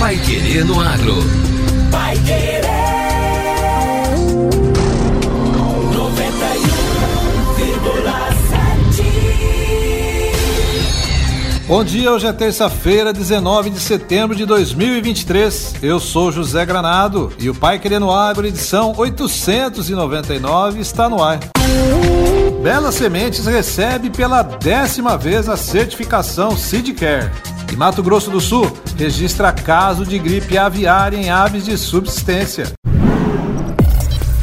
Pai Querer no Agro. Pai Querer. 91,7. Bom dia, hoje é terça-feira, 19 de setembro de 2023. Eu sou José Granado e o Pai Querendo Agro, edição 899, está no ar. Bela Sementes recebe pela décima vez a certificação Seedcare. E Mato Grosso do Sul registra caso de gripe aviária em aves de subsistência.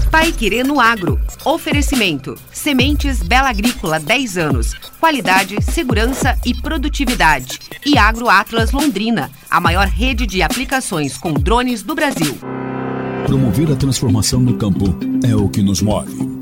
Pai Querendo Agro. Oferecimento. Sementes Bela Agrícola 10 anos. Qualidade, segurança e produtividade. E Agro Atlas Londrina, a maior rede de aplicações com drones do Brasil. Promover a transformação no campo é o que nos move.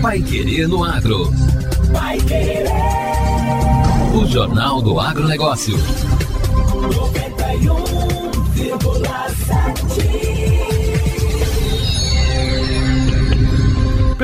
Pai Querer no Agro. Pai Querer. O Jornal do Agronegócio.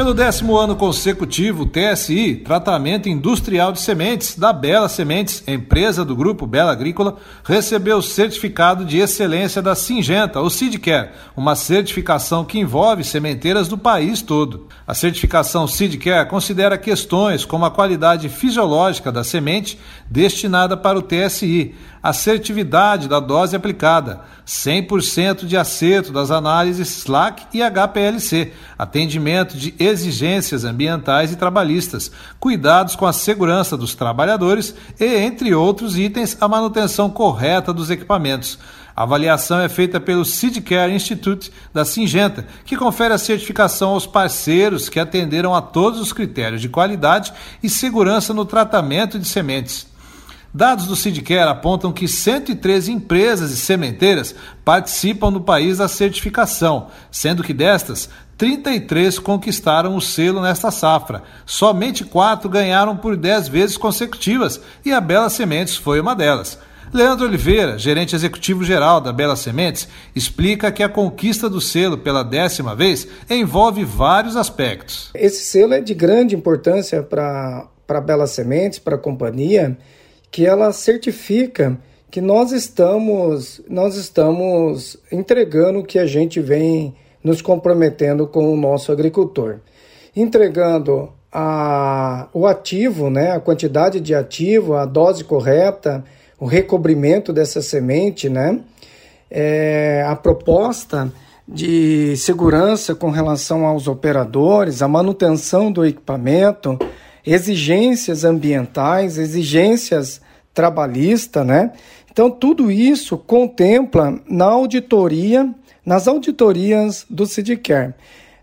Pelo décimo ano consecutivo, TSI, Tratamento Industrial de Sementes, da Bela Sementes, empresa do Grupo Bela Agrícola, recebeu o certificado de excelência da Singenta, o Seedcare, uma certificação que envolve sementeiras do país todo. A certificação Seedcare considera questões como a qualidade fisiológica da semente destinada para o TSI, assertividade da dose aplicada, 100% de acerto das análises SLAC e HPLC, atendimento de exigências ambientais e trabalhistas, cuidados com a segurança dos trabalhadores e, entre outros itens, a manutenção correta dos equipamentos. A avaliação é feita pelo Seedcare Institute da Singenta, que confere a certificação aos parceiros que atenderam a todos os critérios de qualidade e segurança no tratamento de sementes. Dados do Seedcare apontam que 113 empresas e sementeiras participam no país da certificação, sendo que destas, 33 conquistaram o selo nesta safra. Somente quatro ganharam por 10 vezes consecutivas e a Bela Sementes foi uma delas. Leandro Oliveira, gerente executivo geral da Bela Sementes, explica que a conquista do selo pela décima vez envolve vários aspectos. Esse selo é de grande importância para a Bela Sementes, para a companhia que ela certifica que nós estamos nós estamos entregando o que a gente vem nos comprometendo com o nosso agricultor, entregando a, o ativo, né, a quantidade de ativo, a dose correta, o recobrimento dessa semente, né, é, a proposta de segurança com relação aos operadores, a manutenção do equipamento, exigências ambientais, exigências trabalhistas, né? Então tudo isso contempla na auditoria, nas auditorias do Sidcare.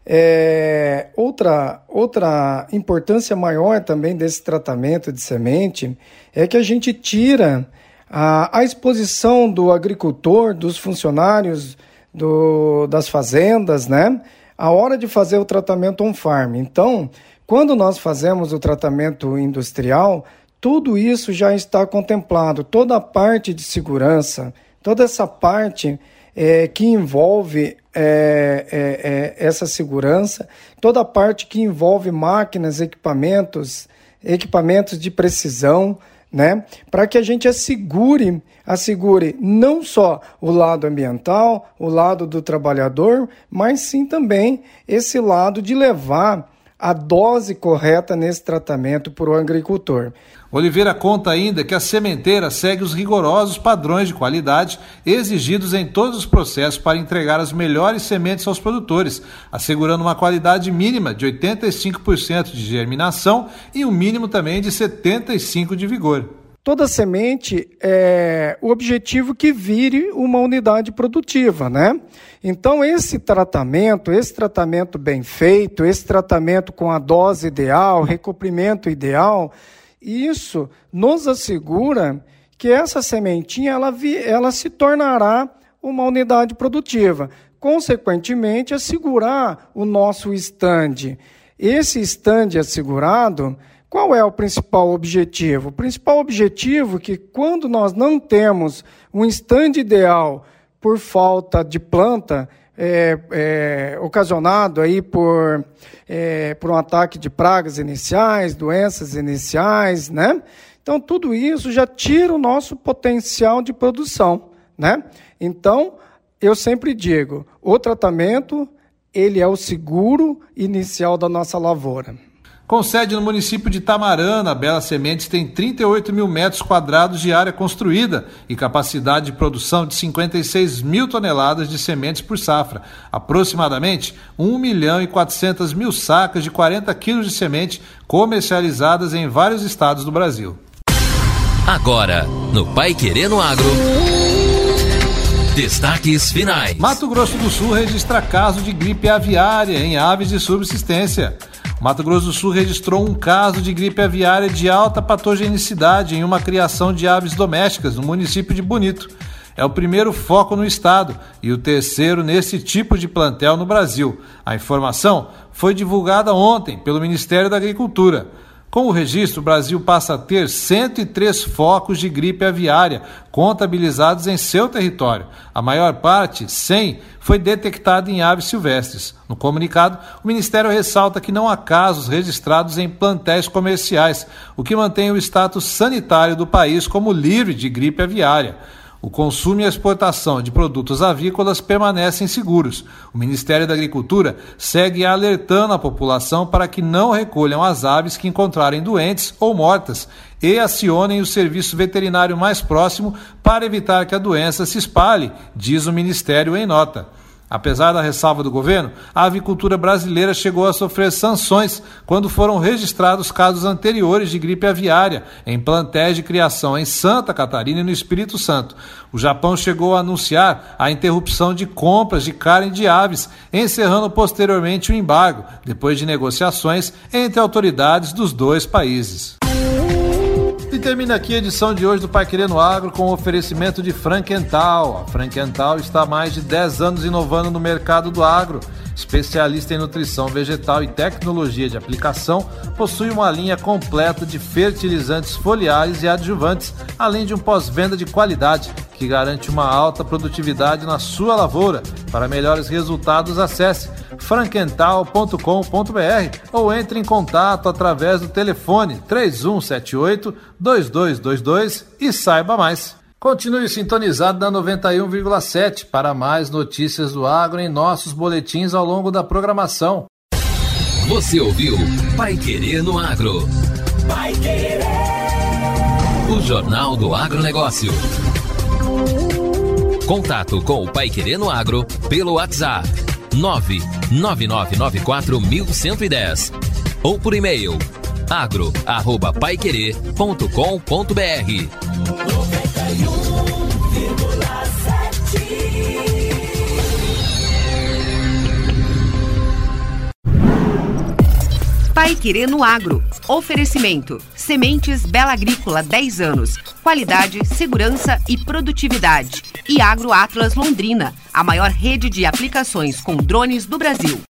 É, outra, outra importância maior também desse tratamento de semente é que a gente tira a, a exposição do agricultor, dos funcionários do, das fazendas, né? A hora de fazer o tratamento on-farm. Então, quando nós fazemos o tratamento industrial, tudo isso já está contemplado, toda a parte de segurança, toda essa parte é, que envolve é, é, é, essa segurança, toda a parte que envolve máquinas, equipamentos, equipamentos de precisão, né? Para que a gente assegure, assegure não só o lado ambiental, o lado do trabalhador, mas sim também esse lado de levar a dose correta nesse tratamento para o agricultor. Oliveira conta ainda que a sementeira segue os rigorosos padrões de qualidade exigidos em todos os processos para entregar as melhores sementes aos produtores, assegurando uma qualidade mínima de 85% de germinação e um mínimo também de 75% de vigor. Toda semente é o objetivo que vire uma unidade produtiva, né? Então esse tratamento, esse tratamento bem feito, esse tratamento com a dose ideal, recobrimento ideal, isso nos assegura que essa sementinha ela, ela se tornará uma unidade produtiva. Consequentemente, assegurar o nosso stand. Esse stand assegurado qual é o principal objetivo? O principal objetivo é que quando nós não temos um stand ideal por falta de planta, é, é, ocasionado aí por, é, por um ataque de pragas iniciais, doenças iniciais, né? Então, tudo isso já tira o nosso potencial de produção, né? Então, eu sempre digo, o tratamento, ele é o seguro inicial da nossa lavoura. Com sede no município de Tamarana, a Bela Sementes tem 38 mil metros quadrados de área construída e capacidade de produção de 56 mil toneladas de sementes por safra, aproximadamente 1 milhão e 400 mil sacas de 40 quilos de semente comercializadas em vários estados do Brasil. Agora, no Pai Querendo Agro. Destaques finais. Mato Grosso do Sul registra caso de gripe aviária em aves de subsistência. Mato Grosso do Sul registrou um caso de gripe aviária de alta patogenicidade em uma criação de aves domésticas no município de Bonito. É o primeiro foco no estado e o terceiro nesse tipo de plantel no Brasil. A informação foi divulgada ontem pelo Ministério da Agricultura. Com o registro, o Brasil passa a ter 103 focos de gripe aviária contabilizados em seu território. A maior parte, 100, foi detectada em aves silvestres. No comunicado, o Ministério ressalta que não há casos registrados em plantéis comerciais, o que mantém o status sanitário do país como livre de gripe aviária. O consumo e a exportação de produtos avícolas permanecem seguros. O Ministério da Agricultura segue alertando a população para que não recolham as aves que encontrarem doentes ou mortas e acionem o serviço veterinário mais próximo para evitar que a doença se espalhe, diz o Ministério em nota. Apesar da ressalva do governo, a avicultura brasileira chegou a sofrer sanções quando foram registrados casos anteriores de gripe aviária em plantéis de criação em Santa Catarina e no Espírito Santo. O Japão chegou a anunciar a interrupção de compras de carne de aves, encerrando posteriormente o embargo, depois de negociações entre autoridades dos dois países. Termina aqui a edição de hoje do Pai Querendo Agro com o oferecimento de Frankenthal. A Frankenthal está há mais de 10 anos inovando no mercado do agro. Especialista em nutrição vegetal e tecnologia de aplicação, possui uma linha completa de fertilizantes foliares e adjuvantes, além de um pós-venda de qualidade que garante uma alta produtividade na sua lavoura. Para melhores resultados, acesse frankental.com.br ou entre em contato através do telefone 3178 2222 e saiba mais. Continue sintonizado na 91,7 para mais notícias do agro em nossos boletins ao longo da programação. Você ouviu Pai Querer no Agro. Pai Querer. O Jornal do Agronegócio. Contato com o Pai Querer no Agro pelo WhatsApp 999941110 ou por e-mail agro@paiquerer.com.br. Pai Querer no Agro. Oferecimento. Sementes Bela Agrícola 10 anos. Qualidade, segurança e produtividade. E Agro Atlas Londrina, a maior rede de aplicações com drones do Brasil.